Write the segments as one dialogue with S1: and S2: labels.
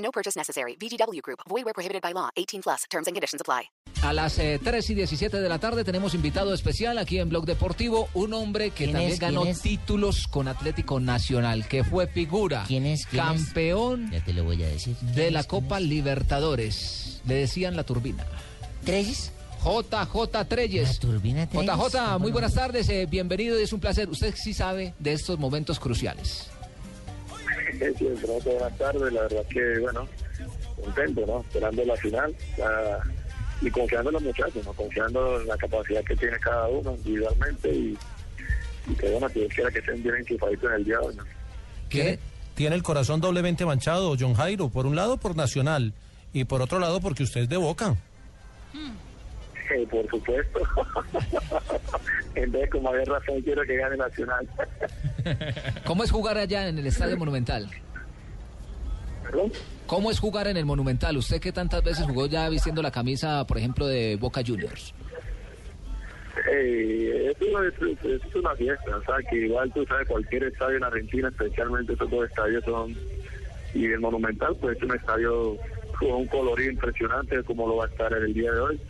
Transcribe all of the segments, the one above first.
S1: No purchase necessary. VGW Group. Void where prohibited by law. 18 plus. Terms and conditions apply.
S2: A las eh, 3 y 17 de la tarde tenemos invitado especial aquí en Blog Deportivo, un hombre que
S3: ¿Quién
S2: también
S3: es?
S2: ganó
S3: ¿Quién es?
S2: títulos con Atlético Nacional, que fue figura,
S3: ¿Quién es? ¿Quién es?
S2: campeón
S3: Ya te lo voy a decir.
S2: de
S3: ¿Quién
S2: la
S3: es? ¿Quién
S2: Copa
S3: es?
S2: Libertadores. Le decían la turbina.
S3: ¿Tres?
S2: JJ Treyes.
S3: La turbina Treyes,
S2: JJ,
S3: ¿cómo
S2: muy buenas tardes, eh, bienvenido y es un placer. Usted sí sabe de estos momentos cruciales.
S4: Sí, pronto, buenas tardes. La verdad que, bueno, contento, ¿no? Esperando la final la- y confiando en los muchachos, ¿no? Confiando en la capacidad que tiene cada uno individualmente y, y que, bueno, que quiera que estén bien enchufaditos en el día de hoy, ¿no?
S2: ¿Qué?
S5: Tiene el corazón doblemente manchado, John Jairo. Por un lado, por Nacional. Y por otro lado, porque usted es de Boca.
S4: Eh, por supuesto. en vez de como había razón, quiero que gane Nacional.
S2: ¿Cómo es jugar allá en el Estadio Monumental?
S4: ¿Perdón?
S2: ¿Cómo es jugar en el Monumental? Usted que tantas veces jugó ya vistiendo la camisa, por ejemplo, de Boca Juniors.
S4: Eh, es, una, es- es una fiesta, o sea, que igual tú sabes, cualquier estadio en Argentina, especialmente esos dos estadios son, y el Monumental, pues es un estadio con un colorido impresionante como lo va a estar en el día de hoy.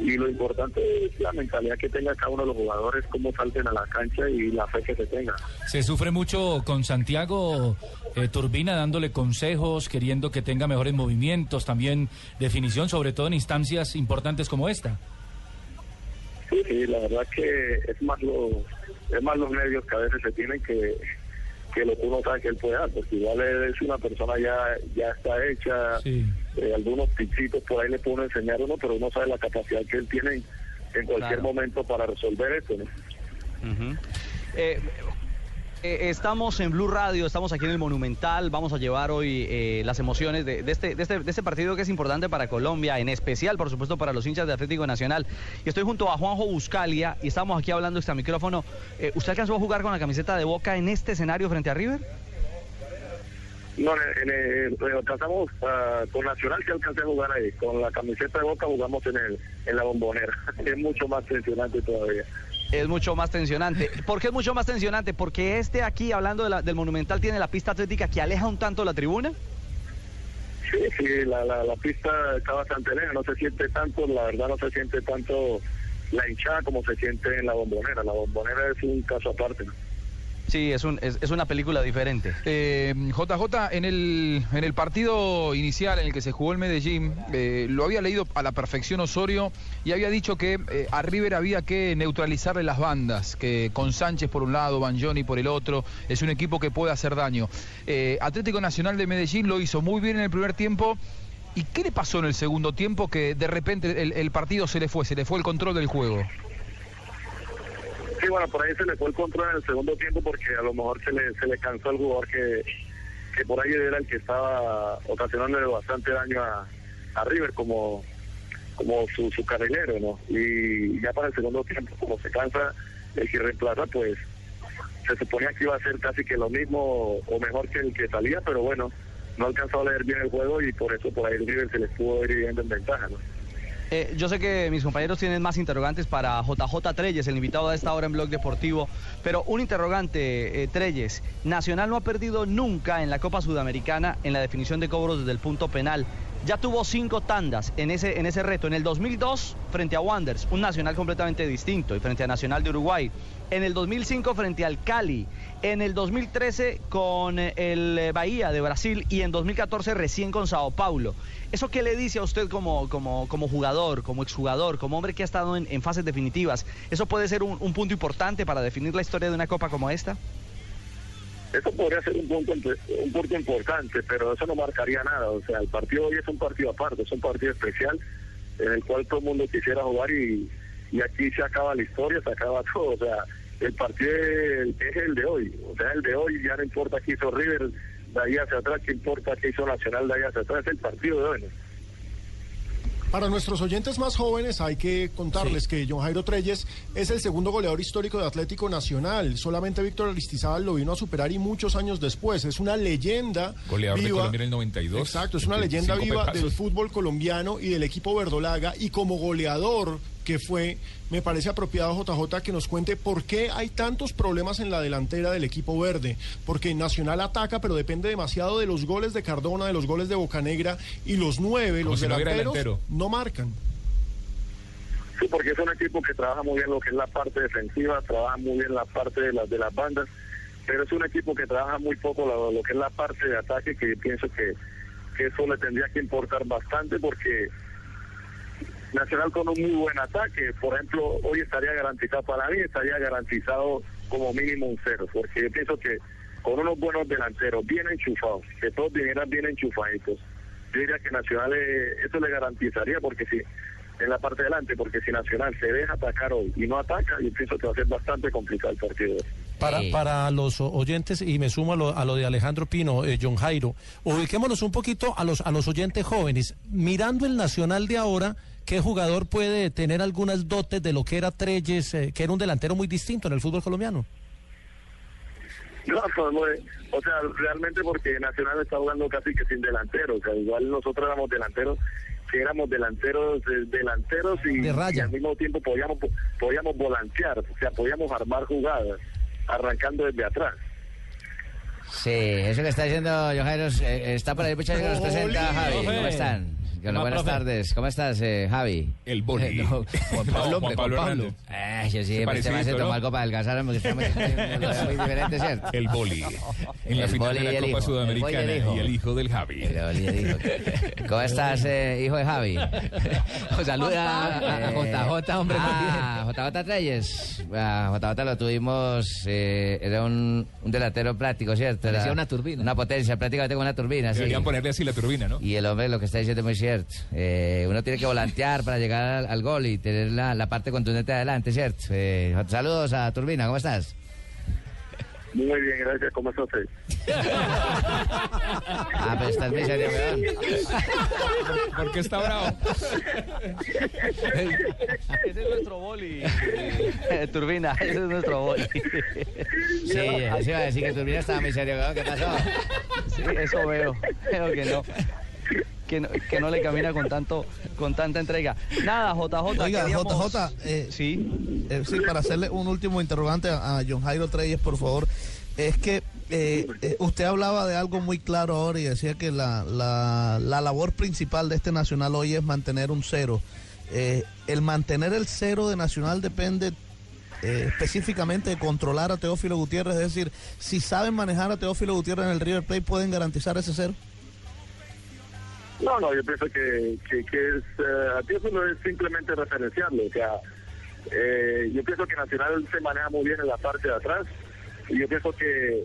S4: Y lo importante es la mentalidad que tenga cada uno de los jugadores, cómo salten a la cancha y la fe que se tenga.
S6: Se sufre mucho con Santiago eh, Turbina dándole consejos, queriendo que tenga mejores movimientos, también definición, sobre todo en instancias importantes como esta.
S4: Sí, sí, la verdad que es más lo, es más los nervios que a veces se tienen que, que lo que uno sabe que él puede dar, porque igual es una persona ya, ya está hecha,
S6: Sí.
S4: Eh, algunos pichitos por ahí le puedo enseñar uno, pero uno sabe la capacidad que él tiene en, en cualquier
S7: Claro.
S4: momento para resolver esto, ¿no?
S7: Eh, eh, estamos en Blue Radio, estamos aquí en el Monumental. Vamos a llevar hoy eh, las emociones de, de este, de, este, de este partido que es importante para Colombia, en especial, por supuesto, para los hinchas de Atlético Nacional. Y estoy junto a Juanjo Buscalia y estamos aquí hablando este micrófono. Eh, ¿Usted alcanzó a jugar con la camiseta de Boca en este escenario frente a River?
S4: No, en, en, en- alcanzamos ah, con Nacional que alcancé a jugar ahí, con la camiseta de Boca jugamos en el en la bombonera, es mucho más tensionante todavía.
S7: Es mucho más tensionante. ¿Por qué es mucho más tensionante? Porque este aquí, hablando de la- del Monumental, tiene la pista atlética que aleja un tanto la tribuna.
S4: Sí, sí, la, la, la pista está bastante lejos, no se siente tanto, la verdad no se siente tanto la hinchada como se siente en la bombonera. La bombonera es un caso aparte. ¿no?
S7: Sí, es, un, es, es una película diferente.
S8: Eh, JJ, en el, en el partido inicial en el que se jugó el Medellín, eh, lo había leído a la perfección Osorio y había dicho que eh, a River había que neutralizarle las bandas, que con Sánchez por un lado, Banjoni por el otro, es un equipo que puede hacer daño. Eh, Atlético Nacional de Medellín lo hizo muy bien en el primer tiempo. ¿Y qué le pasó en el segundo tiempo que de repente el, el partido se le fue, se le fue el control del juego?
S4: Sí, bueno, por ahí se le fue el control en el segundo tiempo porque a lo mejor se le, se le cansó el jugador que, que por ahí era el que estaba ocasionándole bastante daño a, a River como, como su, su carrilero, ¿no? Y ya para el segundo tiempo, como se cansa el que reemplaza, pues se suponía que iba a ser casi que lo mismo o mejor que el que salía, pero bueno, no alcanzó a leer bien el juego y por eso por ahí River se les pudo ir en ventaja, ¿no?
S7: Eh, yo sé que mis compañeros tienen más interrogantes para JJ Treyes, el invitado a esta hora en Blog Deportivo, pero un interrogante, eh, Treyes. Nacional no ha perdido nunca en la Copa Sudamericana en la definición de cobros desde el punto penal. Ya tuvo cinco tandas en ese, en ese reto. En el 2002 frente a Wanderers, un Nacional completamente distinto, y frente a Nacional de Uruguay. En el 2005 frente al Cali. En el 2013 con eh, el eh, Bahía de Brasil y en 2014 recién con Sao Paulo. ¿Eso qué le dice a usted como, como, como jugador, como exjugador, como hombre que ha estado en, fases definitivas? ¿Eso puede ser un punto importante para definir la historia de una copa como esta?
S4: Eso podría ser un punto, un punto importante, pero eso no marcaría nada. O sea, el partido hoy es un partido aparte, es un partido especial en el cual todo el mundo quisiera jugar y, y aquí se acaba la historia, se acaba todo. O sea, el partido es el de hoy. O sea, el de hoy ya no importa qué hizo River, de ahí hacia atrás, ¿qué importa qué hizo Nacional de ahí hacia atrás? Es el partido de hoy. ¿no?
S9: Para nuestros oyentes más jóvenes hay que contarles que John Jairo Treyes es el segundo goleador histórico de Atlético Nacional. Solamente Víctor Aristizábal lo vino a superar y muchos años después. Es una leyenda
S10: Goleador de
S9: viva.
S10: Colombia en el 92.
S9: Exacto, es una
S10: 25
S9: leyenda viva del fútbol colombiano y del equipo verdolaga. Y como goleador que fue, me parece apropiado JJ que nos cuente por qué hay tantos problemas en la delantera del equipo verde. Porque Nacional ataca, pero depende demasiado de los goles de Cardona, de los goles de Bocanegra y los nueve,
S10: Como
S9: los
S10: si no
S9: delanteros,
S10: delantero.
S9: no marcan.
S4: Sí, porque es un equipo que trabaja muy bien lo que es la parte defensiva, trabaja muy bien la parte de las de las bandas, pero es un equipo que trabaja muy poco lo, lo que es la parte de ataque, que pienso que, que eso le tendría que importar bastante porque Nacional con un muy buen ataque, por ejemplo, hoy estaría garantizado, para mí estaría garantizado como mínimo un cero, porque yo pienso que con unos buenos delanteros bien enchufados, que todos vinieran bien enchufaditos, yo diría que Nacional eh, eso le garantizaría, porque si en la parte de delante, porque si Nacional se deja atacar hoy y no ataca, yo pienso que va a ser bastante complicado el partido.
S5: Para, para los oyentes, y me sumo a lo, a lo de Alejandro Pino, eh, John Jairo, ubiquémonos un poquito a los, a los oyentes jóvenes. Mirando el Nacional de ahora, ¿qué jugador puede tener algunas dotes de lo que era Treyes, eh, que era un delantero muy distinto en el fútbol colombiano?
S4: No, pues, muy- o sea, realmente porque Nacional está jugando casi que sin delantero, o sea, igual nosotros éramos delanteros, que éramos delanteros eh, delanteros y,
S5: De raya.
S4: y al mismo tiempo podíamos podíamos volantear, o sea, podíamos armar jugadas arrancando desde atrás.
S3: Sí, eso que está diciendo Jairo eh, está por ahí, muchachos, que nos presenta Javi. ¿Cómo están?
S6: Hola,
S3: buenas
S6: profe.
S3: tardes. ¿Cómo estás, eh, Javi?
S10: El boli.
S2: No, Juan Pablo, Juan Pablo.
S10: Hernández.
S3: Eh, yo sí,
S10: se
S3: tomó
S10: ¿no?
S3: algo para adelgazar, porque está muy, muy diferente, ¿cierto?
S10: El boli. En la
S3: El
S10: final
S3: boli
S10: de la Copa
S3: hijo.
S10: Sudamericana
S3: El boli y el hijo.
S10: y el hijo del Javi.
S3: El boli y el hijo. ¿Cómo estás, eh, hijo de Javi?
S2: O saluda a, a JJ, hombre.
S3: Ah, JJ Treyes. Ah, JJ lo tuvimos, eh, era un, un delantero práctico, ¿cierto? Era
S2: Parecía una turbina.
S3: Una potencia, prácticamente como una turbina, sí.
S10: Deberían ponerle así la turbina, ¿no?
S3: Y el hombre lo que está diciendo es muy cierto. Eh, uno tiene que volantear para llegar al, al gol y tener la, la parte contundente adelante, ¿cierto? Eh, saludos a Turbina, ¿cómo estás?
S4: Muy bien, gracias, ¿cómo está usted?
S3: Ah, pero estás muy serio, weón.
S10: ¿Por qué está bravo?
S7: Ese es nuestro boli. Turbina, ese es nuestro boli.
S3: Sí, eso iba a decir que Turbina estaba muy serio, weón. ¿Qué pasó?
S7: Sí, eso veo. Veo que no. Que no, que no le camina con tanto con tanta entrega. Nada, JJ.
S11: Oiga,
S7: queríamos-
S11: JJ, eh,
S7: Sí.
S11: eh, sí, para hacerle un último interrogante a, a John Jairo Treyes, por favor. Es que eh, usted hablaba de algo muy claro ahora y decía que la, la, la labor principal de este Nacional hoy es mantener un cero. El mantener el cero de Nacional depende eh, específicamente de controlar a Teófilo Gutiérrez, es decir, si saben manejar a Teófilo Gutiérrez en el River Plate, pueden garantizar ese cero.
S4: No, no, yo pienso que, que, que es, eh, eso no es simplemente referenciarlo, o sea, eh, yo pienso que Nacional se maneja muy bien en la parte de atrás, y yo pienso que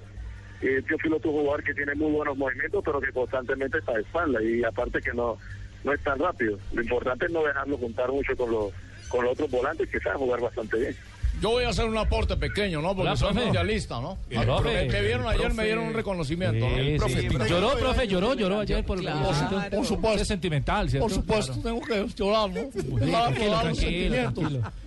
S4: eh, Teófilo es un jugador que tiene muy buenos movimientos, pero que constantemente está de espalda, y aparte que no, no es tan rápido. Lo importante es no dejarlo juntar mucho con los, con los otros volantes que saben jugar bastante bien.
S12: Yo voy a hacer un aporte pequeño, ¿no? Porque soy mundialista, ¿no?
S6: El.
S12: Me, me vieron ayer,
S6: Profe.
S12: me dieron un reconocimiento, ¿no?
S6: Sí,
S12: El profe
S6: sí.
S12: Pinto.
S6: Lloró, profe, lloró, lloró ayer por,
S2: Claro.
S6: por,
S12: Por supuesto.
S6: Es sentimental, ¿cierto?
S12: Por supuesto,
S6: Claro.
S12: tengo que llorar, ¿no? los.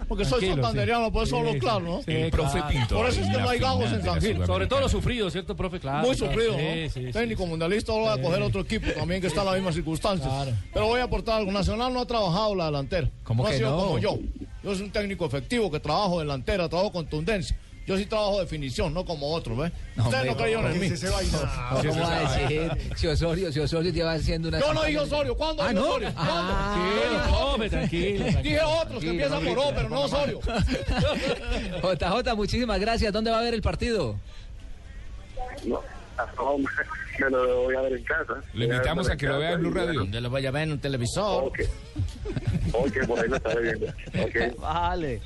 S12: Porque soy
S6: Tranquilo,
S12: santanderiano,
S6: sí.
S12: por eso hablo
S6: Sí,
S12: claro. ¿no?
S6: Sí,
S10: El profe
S6: claro.
S10: Pinto.
S12: Por eso es que no hay gagos en San Gil.
S6: Sobre todo
S10: Sudamericana.
S6: lo sufrido, ¿cierto, profe? Claro.
S12: Muy sufrido, ¿no?
S6: sí, sí,
S12: Técnico
S6: sí.
S12: mundialista, ahora voy a coger otro equipo también que está en las mismas circunstancias.
S6: Claro.
S12: Pero voy a aportar algo. Nacional no ha trabajado la delantera.
S6: ¿Cómo
S12: no ha
S6: que
S12: sido como yo. Yo soy un técnico efectivo que trabajo delantera, trabajo contundencia. Yo sí trabajo definición, no como otros, ¿ves? Ustedes no creyeron en mí.
S9: Ese vaina.
S2: ¿Cómo va a decir si Osorio, si Osorio lleva haciendo una...
S12: Yo no dije Osorio. ¿Cuándo
S2: Ah,
S12: dije
S2: ¿no?
S12: Osorio? ¿Cuándo?
S2: Ah.
S6: Tranquilo, profe, tranquilo. tranquilo.
S12: Dije otros que empiezan por O, pero no Osorio.
S2: JJ, muchísimas gracias. ¿Dónde va a ver el partido?
S4: No, no, me lo voy a ver en casa.
S10: Lo invitamos a que lo vea en Blue Radio.
S3: Yo lo voy a ver en un televisor.
S4: Ok, por ahí lo estaré viendo. Ok.
S7: Vale.